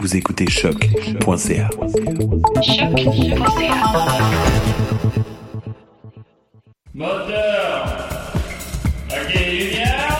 Vous écoutez choc.ca. Moteur. Ok, lumière.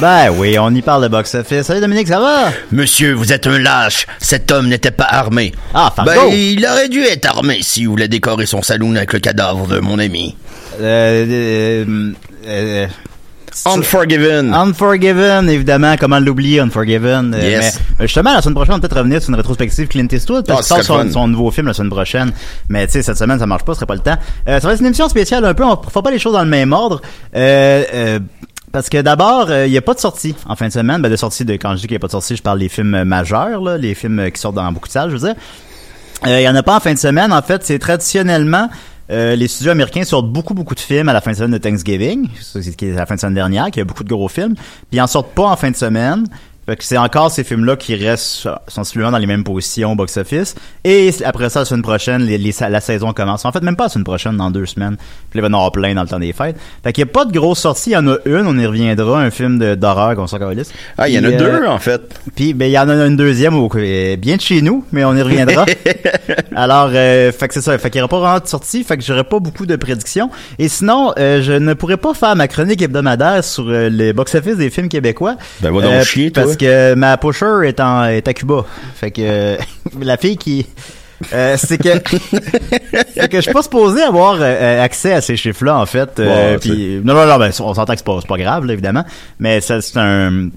Ben oui, on y parle de box-office. Salut Dominique, ça va? Monsieur, vous êtes un lâche. Cet homme n'était pas armé. Ah, Fargo! Ben, il aurait dû être armé si vous voulait décorer son saloon avec le cadavre de mon ami. Euh, euh, euh, Unforgiven. Unforgiven, évidemment. Comment l'oublier, Unforgiven? Euh, Yes. mais, euh, justement, la semaine prochaine, on va peut-être revenir sur une rétrospective Clint Eastwood. Ah, Parce ce qu'il sort son, nouveau film la semaine prochaine. Mais tu sais, cette semaine, ça marche pas, ce serait pas le temps. Euh, ça va être une émission spéciale un peu. On fera pas les choses dans le même ordre. Euh, euh, parce que d'abord, euh, il n'y a pas de sortie en fin de semaine. Ben, de sortie de, quand je dis qu'il n'y a pas de sortie, je parle des films majeurs, là, les films euh, qui sortent dans beaucoup de salles, je veux dire. Euh, Il y en a pas en fin de semaine. En fait, c'est traditionnellement les studios américains sortent beaucoup beaucoup de films à la fin de semaine de Thanksgiving, c'est ce qui est la fin de semaine dernière, qu'il y a beaucoup de gros films. Puis ils en sortent pas en fin de semaine. Fait que c'est encore ces films-là qui restent sensiblement dans les mêmes positions au box-office. Et après ça, la semaine prochaine, les, les- la saison commence. En fait, même pas la semaine prochaine, dans deux semaines. Puis là, il va y en avoir plein dans le temps des fêtes. Fait qu'il n'y a pas de grosse sortie. Il y en a une, on y reviendra, un film d'horreur qu'on calisse. Ah, il y en a Puis, euh, deux, en fait. puis ben il y en a une deuxième au, euh, bien de chez nous, mais on y reviendra. Alors euh, fait que c'est ça, fait qu'il n'y aura pas vraiment de sortie, fait que j'aurai pas beaucoup de prédictions. Et sinon, euh, je ne pourrais pas faire ma chronique hebdomadaire sur euh, les box-office des films québécois. Ben, va donc Euh, chier, toi. Parce que ma pusher est en est à Cuba. Fait que euh, la fille qui euh, c'est que c'est que je suis pas supposé avoir euh, accès à ces chiffres-là en fait. Euh, non non non, ben on s'entend que c'est pas c'est pas grave là, évidemment, mais ça c'est un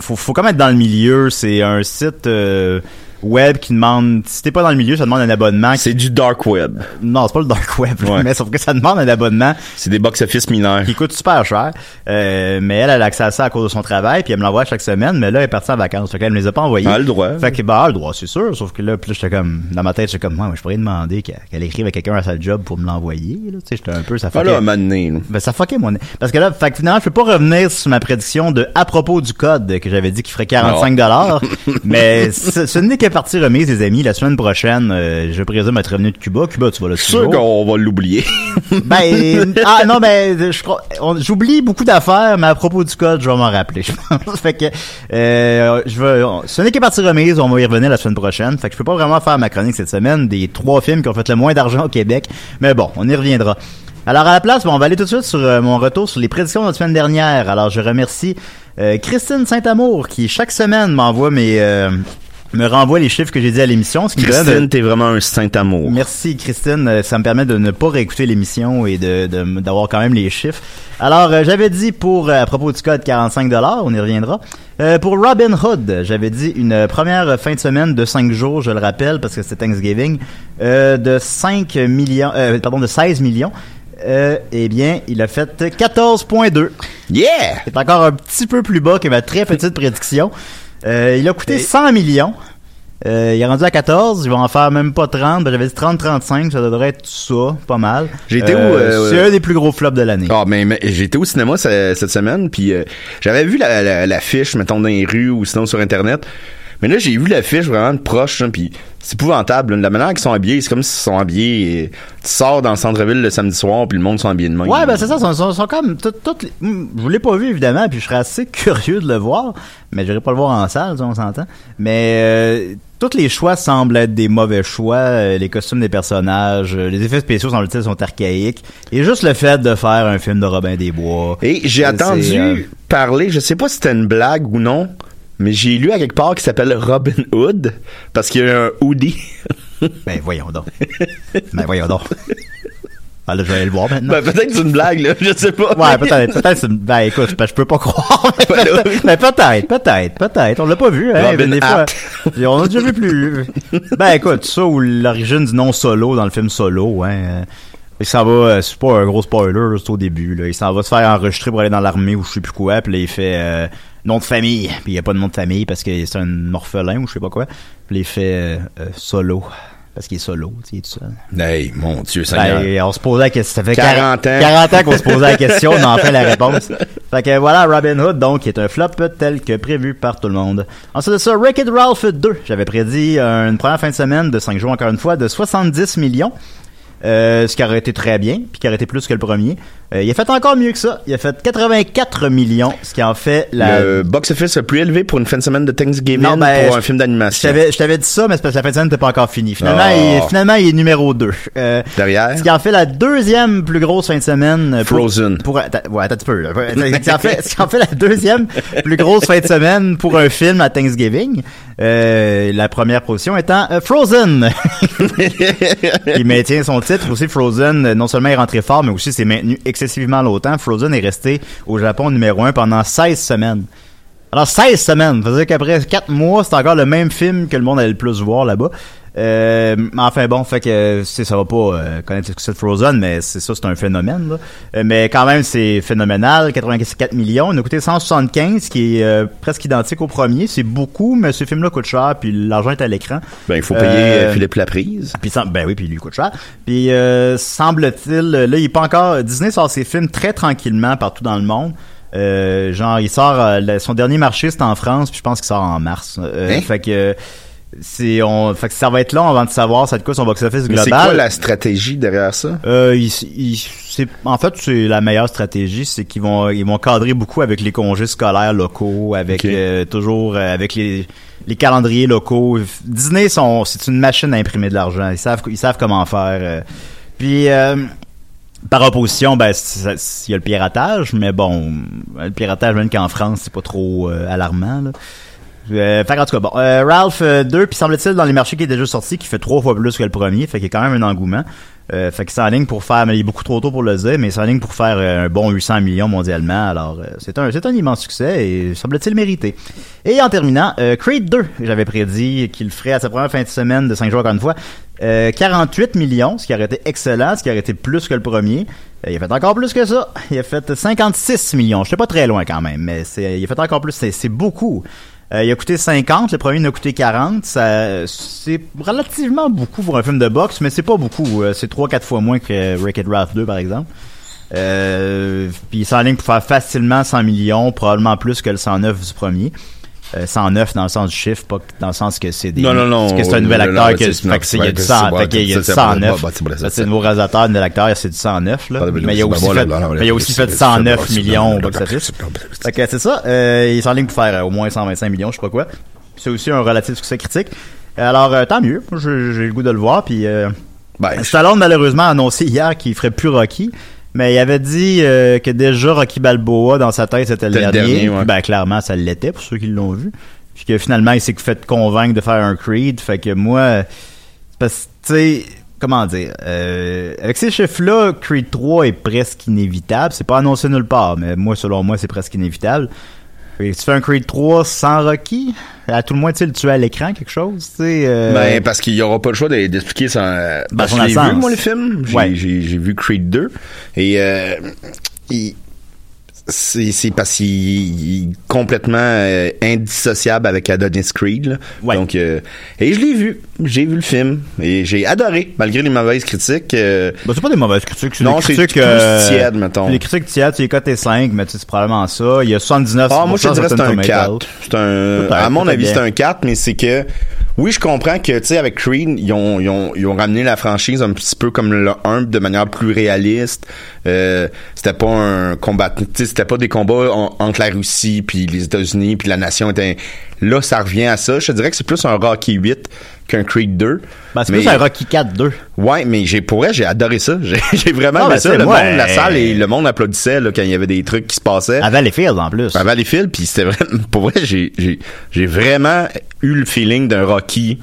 faut, faut quand même être dans le milieu. C'est un site web qui demande. Si t'es pas dans le milieu, ça demande un abonnement. C'est du dark web. Non, c'est pas le dark web, Ouais. mais sauf que ça demande un abonnement C'est des box-office mineurs. qui coûte super cher. Euh, mais elle, elle a accès à ça à cause de son travail, puis elle me l'envoie chaque semaine. Mais là, elle est partie en vacances, fait qu'elle me les a pas envoyés. Elle a le droit. Fait que bah, elle a le droit, c'est sûr. Sauf que là, là, j'étais comme dans ma tête, j'étais comme moi, je pourrais demander qu'elle écrive à quelqu'un à sa job pour me l'envoyer. là. Tu sais, j'étais un peu ça. Ah là, à un moment donné, là. Ben, ça fuckait mon... Parce que là, fait que finalement, je peux pas revenir sur ma prédiction de à propos du code que j'avais dit qu'il ferait 45 dollars. mais ce, ce n'est que partie remise, les amis. La semaine prochaine, euh, je présume être revenu de Cuba. Cuba, tu vas le suis sûr qu'on va l'oublier. Ben, ah non, ben, je crois, on- j'oublie beaucoup d'affaires, mais à propos du code, je vais m'en rappeler, je pense. fait que, euh, je veux, ce n'est que partie remise, on va y revenir la semaine prochaine. Fait que je peux pas vraiment faire ma chronique cette semaine des trois films qui ont fait le moins d'argent au Québec. Mais bon, on y reviendra. Alors à la place, bon, on va aller tout de suite sur euh, mon retour sur les prédictions de la semaine dernière. Alors je remercie euh, Christine Saint-Amour qui chaque semaine m'envoie mes euh, me renvoie les chiffres que j'ai dit à l'émission. Ce qui me donne de- Christine, t'es vraiment un saint amour. Merci Christine, Euh, ça me permet de ne pas réécouter l'émission et de de- d'avoir quand même les chiffres. Alors euh, j'avais dit pour euh, à propos du code 45 on y reviendra. Euh, pour Robin Hood, j'avais dit une première fin de semaine de 5 jours, je le rappelle parce que c'est Thanksgiving, euh, de 5 millions euh, pardon de 16 millions. Euh, eh bien, il a fait 14.2. Yeah! C'est encore un petit peu plus bas que ma très petite prédiction. Euh, il a coûté 100 millions. Euh, il est rendu à 14, il va en faire même pas 30. Ben, J'avais dit 30-35, ça devrait être ça, pas mal. J'ai été où, Euh, euh, C'est un des plus gros flops de l'année. Ah, mais, mais j'étais au cinéma ce- cette semaine, puis euh, j'avais vu la, la, l'affiche, mettons, dans les rues ou sinon sur Internet. Mais là, j'ai vu l'affiche vraiment de proche, hein, puis c'est épouvantable. là. La manière qu'ils sont habillés, c'est comme s'ils sont habillés... et tu sors dans le centre-ville le samedi soir, puis le monde sont habillés de même. Ouais, ben c'est ça, ils sont, sont, sont comme tout- les- Hmm, Je l'ai pas vu évidemment, puis je serais assez curieux de le voir, mais j'irai pas le voir en salle, on s'entend. Mais euh, tous les choix semblent être des mauvais choix, euh, les costumes des personnages, euh, les effets spéciaux semble-t-il sont archaïques, et juste le fait de faire un film de Robin des Bois. Et j'ai euh, euh, parler, je sais pas si c'était une blague ou non, mais j'ai lu à quelque part qu'il s'appelle Robin Hood, parce qu'il y a un hoodie. ben voyons donc. ben voyons donc. Ah là, je vais aller le voir maintenant. Ben, peut-être que c'est une blague, là, je sais pas. Ouais, peut-être, peut-être, c'est une- ben écoute, je peux pas croire. Mais, peut-être, mais peut-être, peut-être, peut-être. On l'a pas vu, hein. Robin des fois, on a déjà vu plus. Ben écoute, ça ou l'origine du nom Solo dans le film Solo, hein. euh, Il s'en va, euh, c'est pas un gros spoiler, c'est au début, là. Il s'en va se faire enregistrer pour aller dans l'armée ou je sais plus quoi, puis là, il fait euh, nom de famille, puis il y a pas de nom de famille parce que c'est un orphelin ou je sais pas quoi. Puis il fait euh, euh, Solo. Parce qu'il est solo, tu sais, tout seul. Hey, mon Dieu, Seigneur. Ben, on se posait la question. Ça fait 40 40 ans. 40 ans qu'on se posait la question, on a enfin la réponse. Fait que voilà, Robin Hood, donc, qui est un flop tel que prévu par tout le monde. Ensuite de ça, Wreck-It Ralph 2. J'avais prédit une première fin de semaine de 5 jours, encore une fois, de 70 millions. Euh, ce qui aurait été très bien, puis qui aurait été plus que le premier. Euh, il a fait encore mieux que ça. Il a fait 84 millions, ce qui en fait la... Le box-office le plus élevé pour une fin de semaine de Thanksgiving Non, ben, pour un film d'animation. je t'avais dit ça, mais c'est parce que la fin de semaine n'était pas encore finie. Finalement, Oh. il, finalement, il est numéro 2. Euh, Derrière? Ce qui en fait la deuxième plus grosse fin de semaine. euh, pour- Frozen. Pour, ouais, attends un petit peu. là. Ce qui en fait, ce qui en fait la deuxième plus grosse fin de semaine pour un film à Thanksgiving. Euh, la première position étant Frozen. il maintient son titre. Aussi, Frozen, non seulement est rentré fort, mais aussi s'est maintenu excessivement longtemps. Frozen est resté au Japon numéro 1 pendant 16 semaines. Alors, 16 semaines. Ça veut dire qu'après 4 mois, c'est encore le même film que le monde allait le plus voir là-bas. Euh, enfin bon, fait que ça va pas euh, connaître le succès de Frozen, mais c'est ça, c'est un phénomène. Là. Euh, mais quand même, c'est phénoménal. 84 millions. Il a coûté 175, qui est euh, presque identique au premier. C'est beaucoup, mais ce film-là coûte cher, puis l'argent est à l'écran. Ben, il faut payer Euh, euh, Philippe Laprise. puis ben oui, puis lui coûte cher. Puis euh, semble-t-il, là, il est pas encore. Disney sort ses films très tranquillement partout dans le monde. Euh, genre, il sort son dernier marché, c'est en France, puis je pense qu'il sort en mars. Euh, Hein? Fait que c'est on, fait que ça va être long avant de savoir ça de quoi son box-office Mais global. c'est quoi la stratégie derrière ça? Euh, il- il- c'est, en fait, c'est la meilleure stratégie, c'est qu'ils vont, ils vont cadrer beaucoup avec les congés scolaires locaux, avec euh, toujours euh, avec les, les calendriers locaux. Disney, sont, c'est une machine à imprimer de l'argent. Ils savent, ils savent comment faire. euh. Puis, euh, par opposition, ben, il y a le piratage, mais bon, le piratage, même qu'en France, c'est pas trop euh, alarmant. Là. Euh, fait qu'en tout cas, bon, euh, Ralph 2, puis semble-t-il dans les marchés qui est déjà sorti, qui fait trois fois plus que le premier, fait qu'il y a quand même un engouement. Euh, fait qu'il s'enligne pour faire, mais il est beaucoup trop tôt pour le dire, mais il s'enligne pour faire euh, un bon 800 millions mondialement. Alors, euh, c'est un, c'est un immense succès et semble-t-il mérité. Et en terminant, euh, Creed 2, j'avais prédit qu'il ferait à sa première fin de semaine de 5 jours encore une fois, euh, 48 millions, ce qui aurait été excellent, ce qui aurait été plus que le premier. Euh, il a fait encore plus que ça. Il a fait 56 millions. Je sais pas très loin quand même, mais c'est, il a fait encore plus. C'est, c'est beaucoup. Euh, il a coûté 50, le premier il a coûté 40. Ça, c'est relativement beaucoup pour un film de boxe, mais c'est pas beaucoup. Euh, c'est 3-4 fois moins que Wreck-It Ralph 2, par exemple. Euh, puis il s'enligne pour faire facilement 100 millions, probablement plus que le 109 du premier. Euh, 109 dans le sens du chiffre, pas dans le sens que c'est des. Non, non, non, que c'est un nouvel acteur que, fait que c'est- il y a ouais, du c'est 100, bon, fait qu'il y a du c'est- c'est 109. bon, c'est C'est le nouveau réalisateur, un nouvel acteur, c'est du 109, là. Mais il a aussi fait, mais il a aussi fait c'est- 109 c'est- millions au box-office. Fait que c'est ça, euh, il s'enligne pour faire euh, au moins 125 millions, je crois quoi. C'est aussi un relatif succès critique. Alors, euh, tant mieux. J'ai j'ai le goût de le voir. Puis, euh, Ben, Stallone, malheureusement, a annoncé hier qu'il ferait plus Rocky. Mais il avait dit euh, que déjà Rocky Balboa, dans sa tête, c'était le dernier. dernier, ouais. Ben, clairement, ça l'était pour ceux qui l'ont vu. Puis que finalement, il s'est fait convaincre de faire un Creed. Fait que moi, parce que, tu sais, comment dire, euh, avec ces chiffres-là, Creed 3 est presque inévitable. C'est pas annoncé nulle part, mais moi, selon moi, c'est presque inévitable. Que tu fais un Creed 3 sans Rocky, à tout le moins, tu sais, le tuer à l'écran, quelque chose, tu sais. euh, Ben, parce qu'il y aura pas le choix d'e- d'expliquer son. euh, Ben, parce que absence. vu, moi, le film. J'ai Ouais. j'ai- j'ai vu Creed 2. Et, euh, il- c'est parce qu'il il est complètement euh, indissociable avec Adonis Creed. là. Donc, euh, et je l'ai vu. J'ai vu le film. Et j'ai adoré, malgré les mauvaises critiques. euh, Ben, c'est pas des mauvaises critiques, c'est non, des c'est critiques plus euh, tiède, mettons. Les critiques tièdes, c'est cotés 5, mais tu sais, c'est probablement ça. Il y a 79 Ah, moi, je te dirais que c'est un Rotten 4. Tomatoes. C'est un, à mon avis, c'est un 4, mais c'est que, oui, je comprends que, tu sais, avec Creed, ils ont, ils ont, ils ont ramené la franchise un petit peu comme le 1 de manière plus réaliste. Euh, c'était pas un combat, tu sais, c'était pas des combats en- entre la Russie puis les États-Unis puis la nation était, là, ça revient à ça. Je te dirais que c'est plus un Rocky 8 qu'un Creed 2. Ben, c'est plus un Rocky 4-2. Ouais, mais j'ai, pour vrai, j'ai adoré ça. J'ai, vraiment Non, aimé ben, ça. Le moi, monde, la euh, salle et le monde applaudissait, là, quand il y avait des trucs qui se passaient. À Valleyfield, en plus. À Valleyfield, puis c'était vraiment, pour vrai, j'ai vraiment eu le feeling d'un Rocky,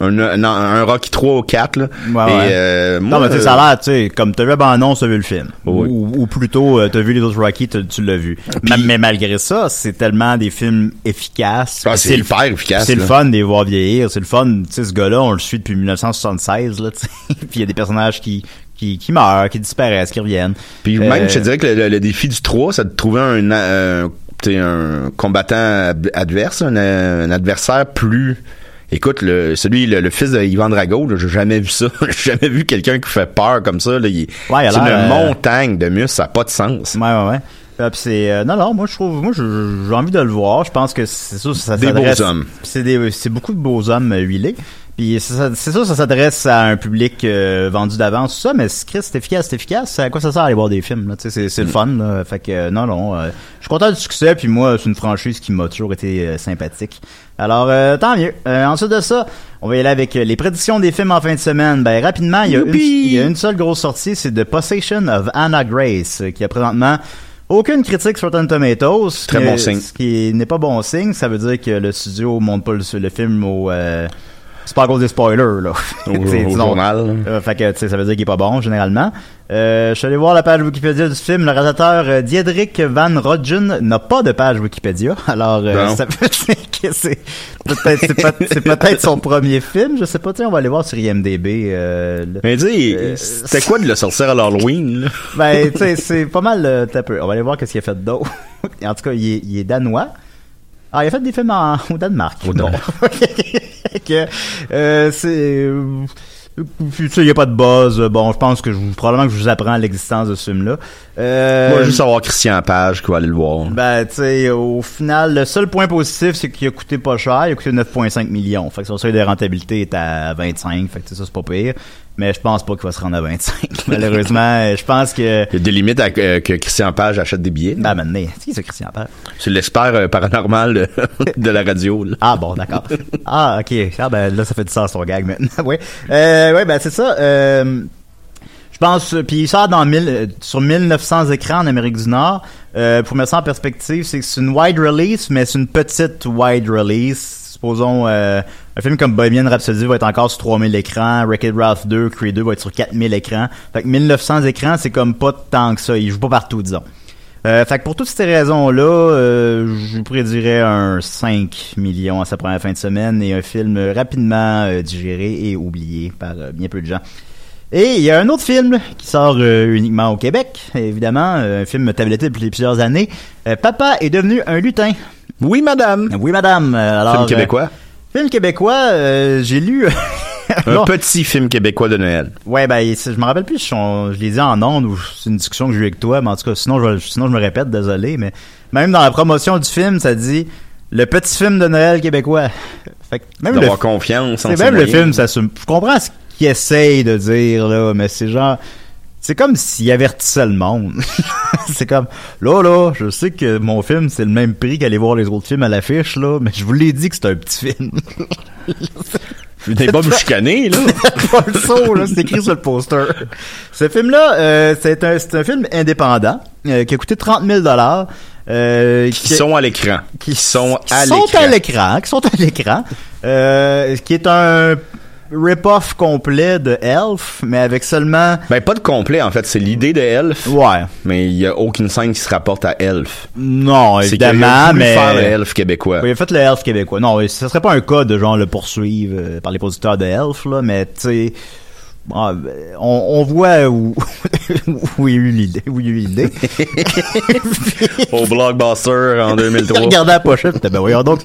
un, un, un Rocky 3 ou 4, là. Ouais, Et, euh, moi, non, mais tu sais, euh, ça a l'air, tu sais, comme t'as vu ben non, t'as vu le film. Oui. Ou, ou plutôt, euh, t'as vu les autres Rocky, tu l'as vu. mais, mais malgré ça, c'est tellement des films efficaces. Ah, c'est le- hyper efficace, C'est le fun de les voir vieillir. C'est le fun, tu sais, ce gars-là, on le suit depuis 1976, là. Puis il y a des personnages qui, qui, qui meurent, qui disparaissent, qui reviennent. Puis même, Euh, je te dirais que le, le- le défi du 3, c'est de trouver un, sais, un combattant ad- adverse, un, un adversaire plus... Écoute, le, celui, le, le fils de Ivan Drago, j'ai jamais vu ça. j'ai jamais vu quelqu'un qui fait peur comme ça. Là. Il, Ouais, c'est une euh, montagne de muscles, ça n'a pas de sens. Ouais, ouais, ouais. Euh, c'est euh, non non moi je trouve moi j'ai envie de le voir. Je pense que c'est ça ça Des s'adresse- beaux hommes. c'est des c'est beaucoup de beaux hommes euh, huilés. Puis c'est ça ça s'adresse à un public euh, vendu d'avance tout ça mais Chris, c'est efficace c'est efficace. À quoi ça sert aller voir des films là tu sais c'est le fun là. fait que euh, non non euh, je suis content du succès puis moi c'est une franchise qui m'a toujours été sympathique. Alors euh, tant mieux. Euh, ensuite de ça on va y aller avec les prédictions des films en fin de semaine. Ben rapidement il y a une, Youpi! il y a une seule grosse sortie c'est The Possession of Anna Grace qui a présentement aucune critique sur Rotten Tomatoes. Très ce bon qui- signe. Ce qui n'est pas bon signe. Ça veut dire que le studio monte pas le, le film au... euh, c'est pas à cause des spoilers, là. Au- au journal. euh, fait que, tu sais, ça veut dire qu'il est pas bon, généralement. Euh, je suis allé voir la page Wikipédia du film. Le réalisateur euh, Diedrich Van Rodgen n'a pas de page Wikipédia. Alors, euh, ça veut dire que c'est peut-être c'est peut- c'est peut-être son premier film. Je sais pas, tiens, on va aller voir sur IMDB. Euh, le- Mais dis, c'était quoi de le sortir à l'Halloween? ben, tu sais, c'est pas mal t'as peu. On va aller voir qu'est-ce qu'il a fait d'autre. en tout cas, il est, il est danois. Ah, il a fait des films en- au Danemark. Au Bon. Danemark. que, euh, c'est... euh, tu sais, il n'y a pas de buzz. Bon, je pense que je, vous- probablement que je vous apprends l'existence de ce film-là. Euh, Moi, juste savoir Christian Page qui va aller le voir. ben, tu sais, au final, le seul point positif, c'est qu'il a coûté pas cher. Il a coûté 9,5 millions. Fait que son seuil de rentabilité est à 25. Fait que tu sais, ça, c'est pas pire. Mais je pense pas qu'il va se rendre à 25. Malheureusement, je pense que... Il y a des limites à euh, que Christian Page achète des billets. Ben, maintenant, c'est qui ça, Christian Père? C'est l'expert euh, paranormal de, de la radio. là. Ah bon, d'accord. ah ok. Ah ben là ça fait du sens ton gag maintenant. oui. Euh, ouais ben c'est ça. Euh, je pense. euh, Puis il sort dans 1000, euh, sur 1900 écrans en Amérique du Nord. Euh, pour mettre ça en perspective, c'est que c'est une wide release, mais c'est une petite wide release. Supposons euh, un film comme Bohemian Rhapsody va être encore sur 3000 écrans, Wreck-It Ralph 2, Creed 2 va être sur 4000 écrans. Fait que 1900 écrans, c'est comme pas tant que ça. Il joue pas partout, disons. Euh, fait que pour toutes ces raisons-là, euh, je prédirais un 5 millions à sa première fin de semaine et un film rapidement euh, digéré et oublié par bien peu de gens. Et il y a un autre film qui sort uniquement au Québec, évidemment, un film tabletté depuis plusieurs années. Papa est devenu un lutin. Oui, madame. Oui, madame. Alors, Film québécois. Euh, film québécois, euh, j'ai lu... Un Non. petit film québécois de Noël. Ouais, ben, je me rappelle plus, si on- je l'ai dit en ondes ou c'est une discussion que j'ai eu avec toi, mais en tout cas, sinon je, sinon je me répète, désolé, mais même dans la promotion du film, ça dit le petit film de Noël québécois. Fait que même D'avoir confiance en c'est même le film, ça se, je comprends ce qu'il essaye de dire, là, mais c'est genre, c'est comme s'il avertissait le monde. c'est comme, là, là, je sais que mon film, c'est le même prix qu'aller voir les autres films à l'affiche, là, mais je vous l'ai dit que c'est un petit film. Des pas me chicaner, là. pas le saut, là, c'est écrit sur le poster. Ce film-là, euh, c'est un, c'est un film indépendant euh, qui a coûté 30 000 dollars. Euh, Qui sont à l'écran. qui sont à sont l'écran. à l'écran, qui sont à l'écran, euh, qui est un rip-off complet de Elf, mais avec seulement Ben, pas de complet, en fait. C'est l'idée de Elf. ouais, Mais il y a aucune scène qui se rapporte à Elf. non évidemment, mais faire le Elf québécois. Oui, il a fait le Elf québécois. Non, ce serait pas un cas de genre le poursuivre euh, par les producteurs de Elf, là, mais tu sais, on, on voit où, où il y a eu l'idée. Où il y a eu l'idée. Au Blockbuster en 2003. Regardez la pochette, ben voyons donc,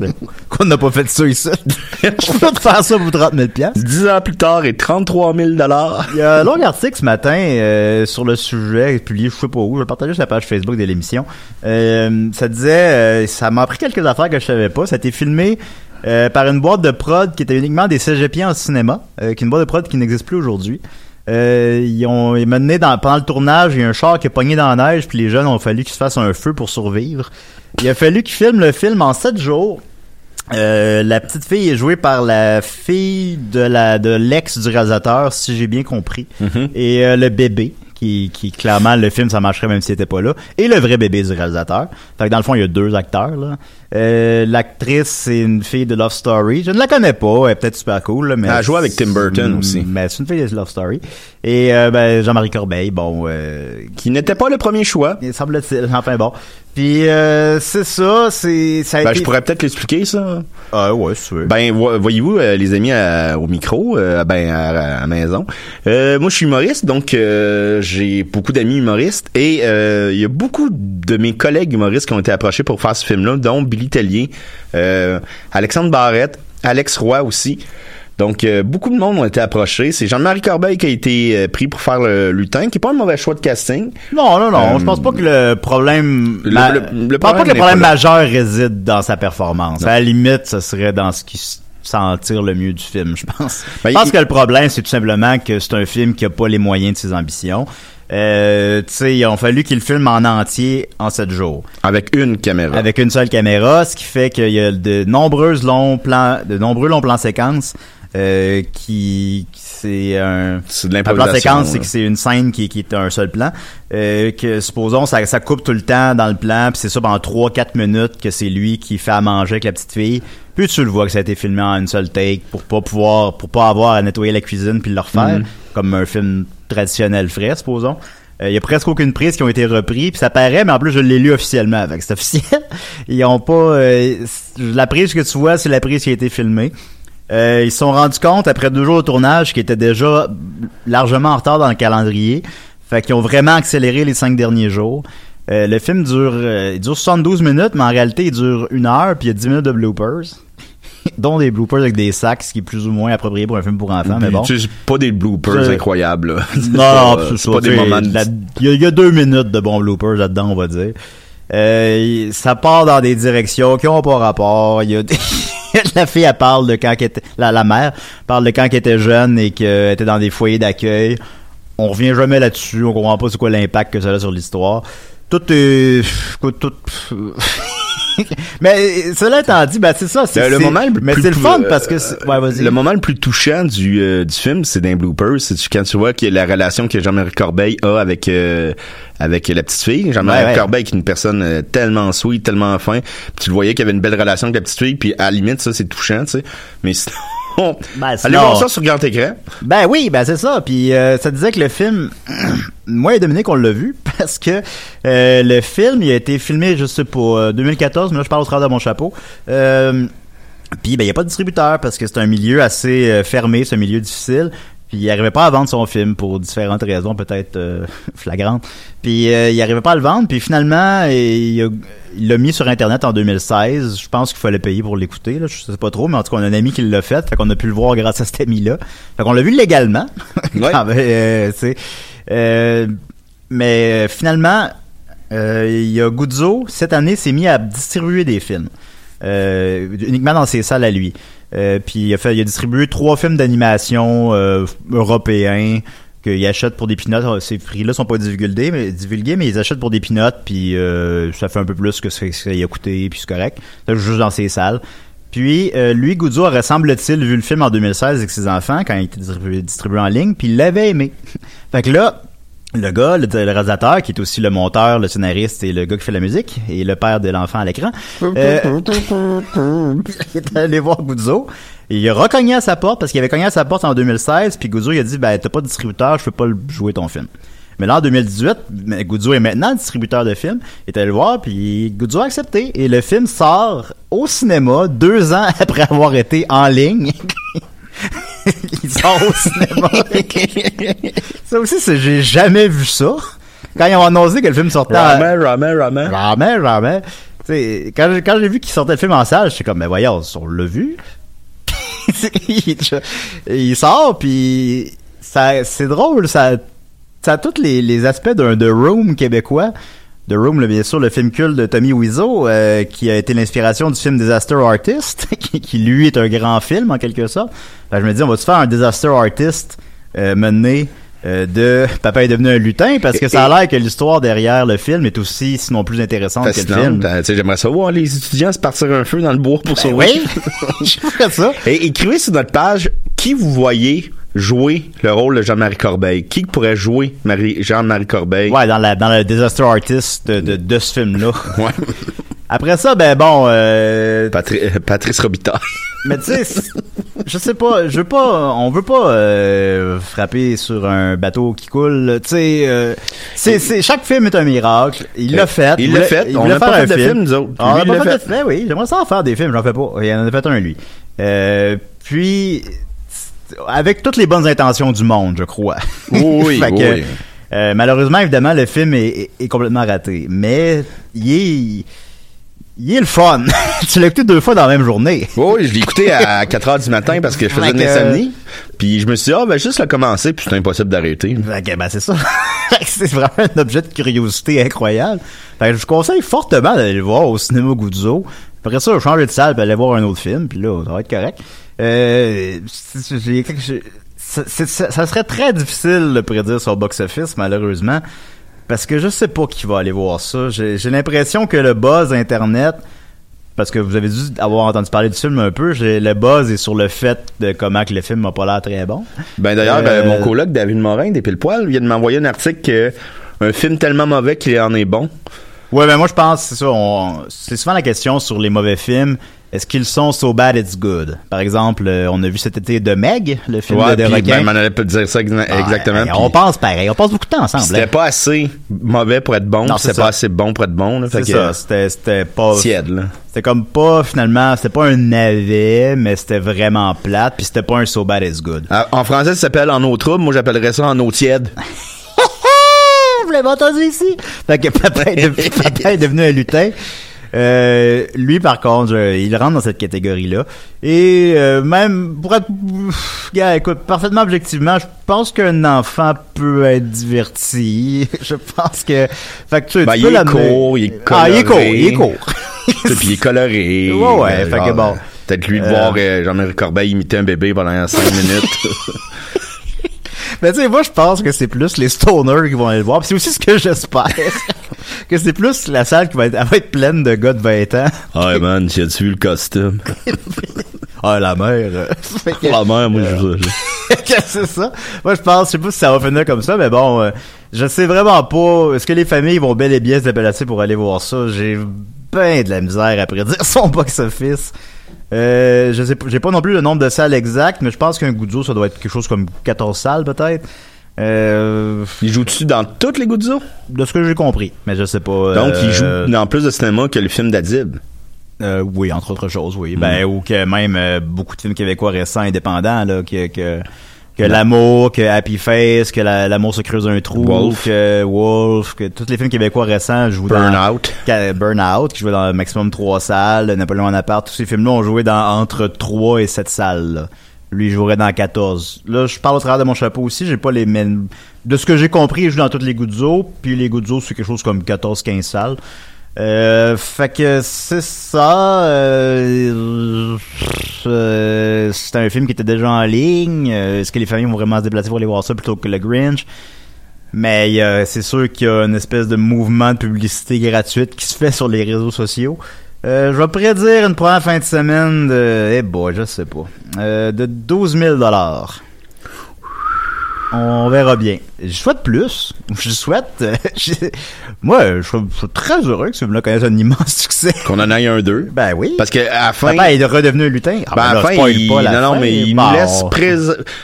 qu'on n'a pas fait ça ici. On peut te faire ça pour 30 000 piastres. 10 ans plus tard et 33 000 dollars. Il y a un long article ce matin euh, sur le sujet, publié je sais pas où, je le partageais sur la page Facebook de l'émission. Euh, ça disait, euh, ça m'a appris quelques affaires que je savais pas. Ça a été filmé euh, par une boîte de prod qui était uniquement des cégepiens en cinéma, euh, qui est une boîte de prod qui n'existe plus aujourd'hui. Euh, ils ont ils dans pendant le tournage, il y a un char qui est pogné dans la neige, puis les jeunes ont fallu qu'ils se fassent un feu pour survivre. Il a fallu qu'ils filment le film en sept jours. Euh, la petite fille est jouée par la fille de la de l'ex du réalisateur, si j'ai bien compris, et euh, le bébé. Qui, qui clairement le film ça marcherait même s'il était pas là et le vrai bébé du réalisateur fait que dans le fond il y a deux acteurs là euh, l'actrice c'est une fille de Love Story je ne la connais pas elle est peut-être super cool là, mais Elle a joué avec Tim Burton Mm, aussi. mais c'est une fille de Love Story et euh, ben, Jean-Marie Corbeil bon euh, Qui n'était pas le premier choix. il semble-t-il enfin bon puis c'est ça c'est ça a Ben, été je pourrais peut-être l'expliquer, ça. ah ouais c'est sûr Ben, vo- voyez-vous, les amis à- au micro, ben, à, la maison. Moi, je suis humoriste, donc j'ai beaucoup d'amis humoristes et il y a beaucoup de mes collègues humoristes qui ont été approchés pour faire ce film-là, dont Billy Euh, Alexandre Barrette, Alex Roy aussi. Donc, euh, beaucoup de monde ont été approchés. C'est Jean-Marie Corbeil qui a été euh, pris pour faire le lutin, qui est pas un mauvais choix de casting. Non, non, non. Euh, je pense pas que le problème. le- ma- le- le pas que le n'est problème majeur réside dans sa performance. À la limite, ce serait dans ce qui s- s'en tire le mieux du film, je pense. Ben, je pense il- que le problème, c'est tout simplement que c'est un film qui a pas les moyens de ses ambitions. Euh, tu sais, il a fallu qu'il filme en entier en sept jours. Avec une caméra. Avec une seule caméra, ce qui fait qu'il y a de nombreuses longs plans, de nombreux longs plans séquences, euh, qui, qui- c'est un, C'est de plan séquence, c'est que c'est une scène qui, qui est un seul plan. Euh, que supposons ça, ça coupe tout le temps dans le plan, puis c'est ça pendant 3-4 minutes que c'est lui qui fait à manger avec la petite fille. Puis tu le vois que ça a été filmé en une seule take pour pas pouvoir pour pas avoir à nettoyer la cuisine puis le refaire Mhm. comme un film traditionnel frais, supposons. Euh, Il y a presque aucune prise qui ont été repris, puis ça paraît, mais en plus je l'ai lu officiellement avec c'est officiel. Ils ont pas euh, la prise que tu vois, c'est la prise qui a été filmée. Euh, ils se sont rendus compte après deux jours de tournage qu'ils étaient déjà largement en retard dans le calendrier. Fait qu'ils ont vraiment accéléré les cinq derniers jours. Euh, le film dure, euh, il dure 72 minutes, mais en réalité, il dure une heure, puis il y a 10 minutes de bloopers. dont des bloopers avec des sacs, ce qui est plus ou moins approprié pour un film pour enfants, mais bon. C'est pas des bloopers incroyables. Non, non, c'est c'est pas des moments Il y, a- deux minutes de bons bloopers là-dedans, on va dire. Euh, ça part dans des directions qui ont pas rapport. Il y a des- la fille, elle parle de quand qu'elle était, la, la mère parle de quand qu'elle était jeune et qu'elle était dans des foyers d'accueil. On revient jamais là-dessus. On comprend pas c'est quoi l'impact que ça a sur l'histoire. Tout est, tout, mais cela étant dit, ben c'est ça. C'est Le, le moment le mais c'est le fun euh, parce que c'est- ouais, vas-y. le moment le plus touchant du euh, du film, c'est d'un blooper, c'est quand tu vois que la relation que Jean-Marie Corbeil a avec euh, avec la petite fille, Jean-Marie Ouais, ouais. Corbeil qui est une personne euh, tellement sweet, tellement fin, puis tu le voyais qu'il y avait une belle relation avec la petite fille, puis à la limite ça c'est touchant, tu sais. Mais sinon Ben, Allez voir ça sur grand écran. Ben oui, ben c'est ça. Puis euh, ça disait que le film, moi et Dominique on l'a vu parce que euh, le film il a été filmé, je sais pas, euh, 2014, mais là je parle au travers de mon chapeau. Euh, puis ben il y a pas de distributeur parce que c'est un milieu assez euh, fermé, c'est un milieu difficile. Puis il arrivait pas à vendre son film pour différentes raisons, peut-être euh, flagrantes. Puis euh, il arrivait pas à le vendre. Puis finalement, il l'a mis sur Internet en 2016. Je pense qu'il fallait payer pour l'écouter. Je sais pas trop, mais en tout cas, on a un ami qui l'a fait. Fait qu'on a pu le voir grâce à cet ami-là. Fait qu'on l'a vu légalement. Ouais. Euh. Euh, mais finalement, euh, il y a Guzzo, cette année, s'est mis à distribuer des films. Euh, uniquement dans ses salles à lui. Euh, puis il a distribué trois films d'animation euh, européens qu'ils achètent pour des pinottes. Ces prix-là sont pas divulgués, mais divulgués, mais ils achètent pour des pinottes, puis euh, ça fait un peu plus que ce y a coûté, puis c'est correct. C'est juste dans ses salles. Puis lui, Guzzo aurait semble-t-il vu le film en 2016 avec ses enfants quand il était distribué, distribué en ligne, puis il l'avait aimé. fait que là, le gars, le, réalisateur, qui est aussi le monteur, le scénariste et le gars qui fait la musique, et le père de l'enfant à l'écran, euh, il est allé voir Guzzo. Il a recogné à sa porte parce qu'il avait cogné à sa porte en 2016, puis Guzzo il a dit ben t'as pas de distributeur, je peux pas jouer ton film. Mais là en 2018, mais Guzzo est maintenant distributeur de films, il est allé le voir puis Guzzo a accepté et le film sort au cinéma deux ans après avoir été en ligne. Il sort au cinéma. ça aussi, c'est- j'ai jamais vu ça. Quand ils ont annoncé que le film sortait Ramen, ramen, ramen. Jamais, jamais. Tu sais, quand j'ai, quand j'ai vu qu'il sortait le film en salle, j'étais comme, mais voyons, on l'a vu. il, il sort, puis ça, c'est drôle, ça, ça a tous les, les aspects d'un The Room québécois. The Room, là, bien sûr, le film culte de Tommy Wiseau, euh, qui a été l'inspiration du film Disaster Artist, qui, qui, lui est un grand film en quelque sorte. Que je me dis, on va se faire un Disaster Artist euh, mené euh, de Papa est devenu un lutin, parce que ça a l'air que l'histoire derrière le film est aussi, sinon plus intéressante que le film. Sais, J'aimerais ça voir les étudiants se partir un feu dans le bois pour Ben sauver. oui, je ferais ça. Et écrivez sur notre page qui vous voyez jouer le rôle de Jean-Marie Corbeil. Qui pourrait jouer Marie- Jean-Marie Corbeil? Ouais, dans, la, dans le Disaster Artist de, de, de ce film-là. Ouais. Après ça, ben bon, euh, Patri- euh, Patrice Robitaille. mais tu sais, je sais pas, je veux pas, on veut pas euh, frapper sur un bateau qui coule. Tu sais, euh, c'est, chaque film est un miracle. Il l'a fait. Il l'a fait. On voulait n'a pas faire fait un de film, nous autres. Ah, on Lui, a il pas fait de film, oui. J'aimerais ça en faire des films, j'en fais pas. Il en a fait un, lui. Euh, puis, avec toutes les bonnes intentions du monde, je crois. Oui, Fait que, oui. euh, malheureusement, évidemment, le film est, est- est complètement raté. Mais il est, il est le fun. tu l'as écouté deux fois dans la même journée. Oui, je l'ai écouté à 4 heures du matin parce que je faisais de l'insomnie. Puis je me suis dit, ah, ben juste le commencer, puis c'est impossible d'arrêter. Que, ben, c'est ça. c'est vraiment un objet de curiosité incroyable. Fait que je vous conseille fortement d'aller le voir au cinéma Guzzo. Après ça, changer de salle puis aller voir un autre film, puis là, ça va être correct. Euh, j'ai quelque ça, serait très difficile de prédire sur le box-office, malheureusement, parce que je sais pas qui va aller voir ça. J'ai l'impression que le buzz Internet, parce que vous avez dû avoir entendu parler du film un peu, j'ai- le buzz est sur le fait de comment que le film n'a pas l'air très bon. Ben d'ailleurs, Euh, euh, mon coloc David Morin des Pile Poil vient de m'envoyer un article que un film tellement mauvais qu'il en est bon. Ouais, ben moi je pense c'est ça. on- C'est souvent la question sur les mauvais films. Est-ce qu'ils sont so bad it's good? Par exemple, euh, on a vu cet été de Meg, le film Ouais, de, de requin. ben, m'en allait dire ça Ah, exactement. puis- on pense pareil, on passe beaucoup de temps ensemble. C'était hein. pas assez mauvais pour être bon, c'était pas assez bon pour être bon. C'est ça, c'était pas tiède, là. c'était comme pas finalement, c'était pas un navet, mais c'était vraiment plate, puis c'était pas un so bad it's good. Ah, En français, ça s'appelle en eau trouble. Moi, j'appellerais ça en eau tiède. vous l'avez entendu ici. Fait que papa est, devenu, papa est devenu un lutin. Euh, lui, par contre, il rentre dans cette catégorie-là. Et euh, même, pour être... pff, Gars, écoute, parfaitement objectivement, je pense qu'un enfant peut être diverti. je pense que... Fait que tu, tu Ben, il peux est court, il est Ah, il est court, coloré. il est court. Puis il est coloré. Ouais, ouais, Euh, fait que bon. Peut-être lui de Euh, voir euh, Jean-Marie Corbeil imiter un bébé pendant 5 minutes. Mais tu sais, moi, je pense que c'est plus les stoners qui vont aller le voir. C'est aussi ce que j'espère. que c'est plus la salle qui va être, elle va être pleine de gars de 20 ans. Hey man, tu as-tu vu le costume? Ah, la mère. euh, que- La mère, moi, je que c'est ça? Moi, je pense, je sais pas si ça va finir comme ça, mais bon, euh, je sais vraiment pas. Est-ce que les familles vont bel et bien se déplacer pour aller voir ça? J'ai ben de la misère à prédire son box-office. Euh, je sais pas, j'ai pas non plus le nombre de salles exact, mais je pense qu'un Guzzo, ça doit être quelque chose comme 14 salles, peut-être. Euh, Il joue-tu dans toutes les Goudzo? de ce que j'ai compris, mais je sais pas. Donc, il joue euh, dans plus de cinéma que le film d'Adib. euh, oui, entre autres choses, Mm. oui. Ben, ou que même beaucoup de films québécois récents, indépendants, là, que, que, que l'amour, que Happy Face, que la- l'amour se creuse un trou, Wolf. que Wolf, que tous les films québécois récents jouent dans Burnout. Ca- Burnout, qui jouait dans maximum trois salles, Napoléon Bonaparte, tous ces films-là ont joué dans entre 3 et 7 salles. là. Lui, il jouerait dans 14. Là, je parle au travers de mon chapeau aussi, j'ai pas les mêmes... De ce que j'ai compris, il joue dans toutes les Guzzo, puis les Guzzo, c'est quelque chose comme 14-15 salles. Euh, fait que c'est ça. euh, euh, c'est un film qui était déjà en ligne. Euh, Est-ce que les familles vont vraiment se déplacer pour aller voir ça plutôt que le Grinch? Mais a- c'est sûr qu'il y a une espèce de mouvement de publicité gratuite qui se fait sur les réseaux sociaux. Euh, je vais prédire une première fin de semaine de... Eh boy, je sais pas. Euh, de 12 000 On verra bien. Je souhaite plus. Je souhaite... euh, je- Moi, je suis je suis très heureux que ce film-là connaisse un immense succès. Qu'on en aille un deux. Ben oui. Parce que à la fin. Papa est redevenu un lutin. Ah, Ben, à ben la là, fin, spoil il, pas la non, non, mais il Bon. nous laisse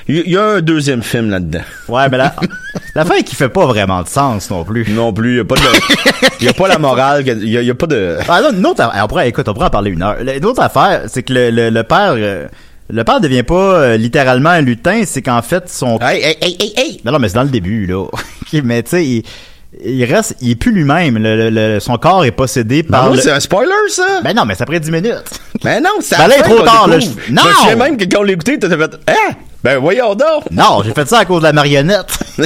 Il il y a un deuxième film là-dedans. Ouais, mais la, la fin qui fait pas vraiment de sens non plus. Non plus, il y a pas de, il y a pas la morale, il y a, il y a pas de. Ah non, une autre pourrait, écoute, on pourrait en parler une heure. Une autre affaire, c'est que le, le, le père, euh, le père devient pas euh, littéralement un lutin, c'est qu'en fait son. Hey, hey, hey, hey, hey! Non, non, mais c'est dans le début là. Mais tu sais, il, il reste, il est plus lui-même. Le, son corps est possédé Ben par. le- c'est un spoiler, ça! Ben non, mais ça après 10 minutes. Ben non, c'est Ben à là, trop tard, là, je- Non! Je souviens même que quand on l'a écouté, t'as fait, hein? Ben voyons donc! Non, j'ai fait ça à cause de la marionnette.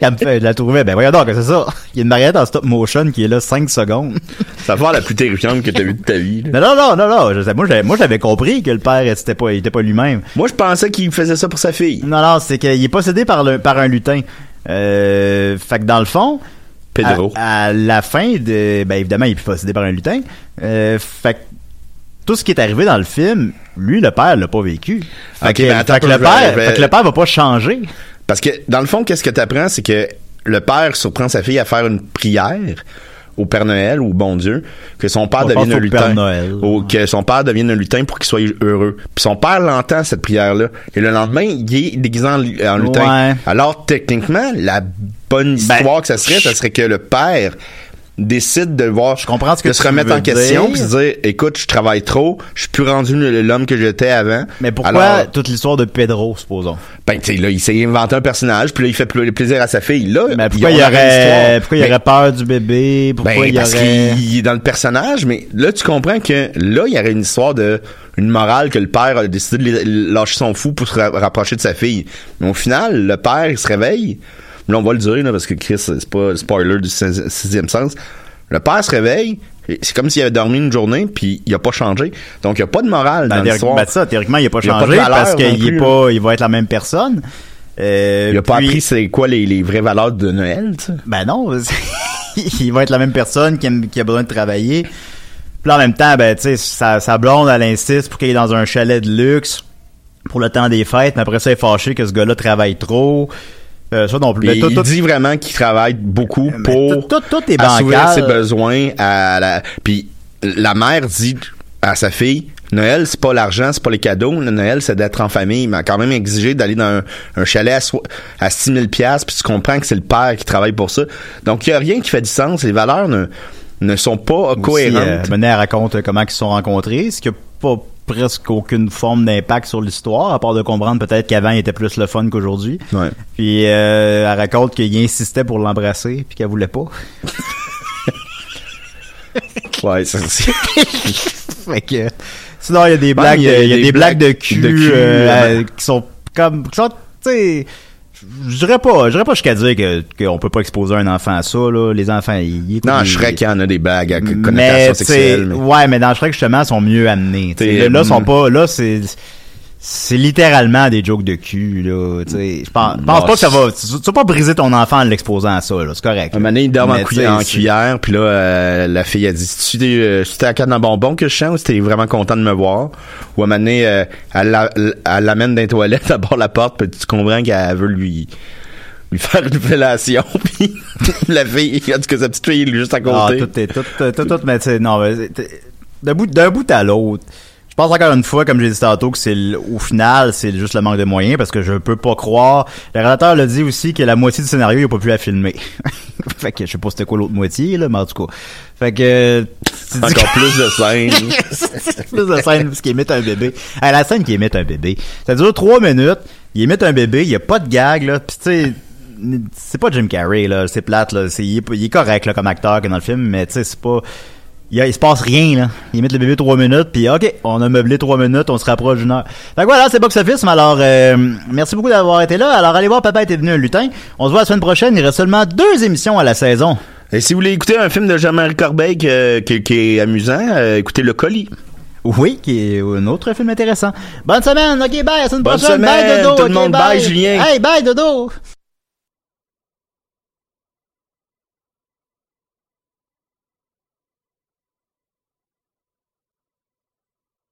Elle me fait, je la trouvais, ben voyons donc, c'est ça. Il y a une marionnette en stop motion qui est là 5 secondes. C'est l'affaire la plus terrifiante que t'as vue de ta vie. là. Non, non, non, non, non. Moi, j'avais, moi, j'avais compris que le père, c'était pas, il était pas lui-même. Moi, je pensais qu'il faisait ça pour sa fille. Non, non, c'est qu'il est possédé par, le, par un lutin. Euh, fait que dans le fond, Pedro. à, à la fin de, ben évidemment, il est plus possédé par un lutin. Euh, fait que tout ce qui est arrivé dans le film, lui, le père, l'a pas vécu. Fait Ok, que, fait le père, vais- fait que le père va pas changer. Parce que, dans le fond, qu'est-ce que t'apprends, c'est que le père surprend sa fille à faire une prière au Père Noël ou au bon Dieu, que son père On devienne un lutin. Père Noël. Ou que son père devienne un lutin pour qu'il soit heureux. Puis son père l'entend, cette prière-là. Et le lendemain, il est déguisé en, lu- en lutin. Ouais. Alors, techniquement, la bonne histoire que ça serait, ça serait que le père décide de voir Je comprends ce que de se remettre en question puis se dire écoute je travaille trop je suis plus rendu l'homme que j'étais avant Mais pourquoi Alors, toute l'histoire de Pedro, supposons? ben, tu sais, là, il s'est inventé un personnage, puis là, il fait pl- plaisir à sa fille. Là, Mais pourquoi il, y aurait pourquoi il Ben, aurait peur du bébé? Pourquoi ben, il y parce aurait... qu'il est dans le personnage, mais là, tu comprends que là, il y aurait une histoire de une morale que le père a décidé de lâcher son fou pour se ra- rapprocher de sa fille. Mais au final, le père, il se réveille. Là, on va le dire, là, parce que Chris, c'est pas spoiler du six- sixième sens. Le père se réveille, c'est comme s'il avait dormi une journée, puis il a pas changé. Donc, il y a pas de morale Ben, dans l'histoire. ben, ça, théoriquement, il a pas Il changé parce qu'il est pas, il va être la même personne. Euh, il a pas appris c'est quoi les, les vraies valeurs de Noël, tu sais. Ben non, il va être la même personne qui, aime- qui a besoin de travailler. Puis là, en même temps, ben, tu sais, sa, sa blonde, elle insiste pour qu'il aille dans un chalet de luxe pour le temps des fêtes, mais après ça, elle est fâchée que ce gars-là travaille trop. Euh, ça non plus. Mais tout, il tout- dit vraiment qu'il travaille beaucoup mais pour tout, tout, tout est assouvir ses besoins à la puis la mère dit à sa fille Noël c'est pas l'argent c'est pas les cadeaux. Le Noël c'est d'être en famille. Il m'a quand même exigé d'aller dans un, un chalet à, so- à 6000 pièces puis tu comprends que c'est le père qui travaille pour ça. Donc il y a rien qui fait du sens. Les valeurs ne ne sont pas Aussi, cohérentes. Euh, raconte euh, comment ils se sont rencontrés, ce qui a pas presque aucune forme d'impact sur l'histoire, à part de comprendre peut-être qu'avant il était plus le fun qu'aujourd'hui. Ouais. Puis euh, elle raconte qu'il insistait pour l'embrasser, puis qu'elle voulait pas. ouais ça, c'est fait que sinon il y a des blagues, il y a il y a des des blagues de cul, de cul, euh, euh, euh, qui sont comme, qui sont, tu sais. Je dirais pas, je dirais pas jusqu'à dire que qu'on peut pas exposer un enfant à ça là. Les enfants, ils, écoutent non Shrek il y en a des blagues à mais connotation sexuelle mais- ouais, mais dans Shrek justement, ils sont mieux amenés. Là, là, sont mm. pas, là c'est c'est littéralement des jokes de cul là. tu. Je pense, je pense pas que ça va. Tu, tu vas pas briser ton enfant en l'exposant à ça là. C'est correct. Un moment il dort en, sais, en cuillère, puis là, euh, la fille a dit, euh, si t'es à canne en bonbon que je chante, ou si t'es vraiment content de me voir, ou à un moment donné, euh, elle la- elle l'amène dans les toilettes, elle barre la porte, puis tu comprends qu'elle veut lui lui faire une fellation, puis la fille, en tout cas, sa petite fille, juste à Ah, côté. tout est tout, tout, tout, tout, mais tu sais, non, d'un bout, d'un bout à l'autre. Je pense encore une fois, comme j'ai dit tantôt, que c'est au final, c'est juste le manque de moyens parce que je peux pas croire. Le réalisateur l'a dit aussi que la moitié du scénario, il a pas pu la filmer. fait que je sais pas c'était quoi l'autre moitié, là, mais en tout cas. Fait que. Encore plus de scènes. plus de scène parce qu'il imite un bébé. Hey, la scène qui imite un bébé. Ça dure trois minutes. Il imite un bébé. Il y a pas de gag, là. Puis tu sais, c'est pas Jim Carrey, là. C'est plate, là. C'est, il, est, il est correct, là, comme acteur que dans le film, mais tu sais, c'est pas... Il, il se passe rien, là. Il imite le bébé trois minutes, puis OK, on a meublé trois minutes, on se rapproche d'une heure. Fait que voilà, c'est Box Office, mais alors, euh, merci beaucoup d'avoir été là. Alors, allez voir Papa était devenu un lutin. On se voit la semaine prochaine. Il reste seulement deux émissions à la saison. Et si vous voulez écouter un film de Jean-Marie Corbeil qui, qui est amusant, euh, écoutez Le Colis. Oui, qui est un autre film intéressant. Bonne semaine, ok, bye, à la semaine Bonne prochaine. bye, semaine, Dodo. tout le monde. Bye, Julien. Hey, bye, Dodo.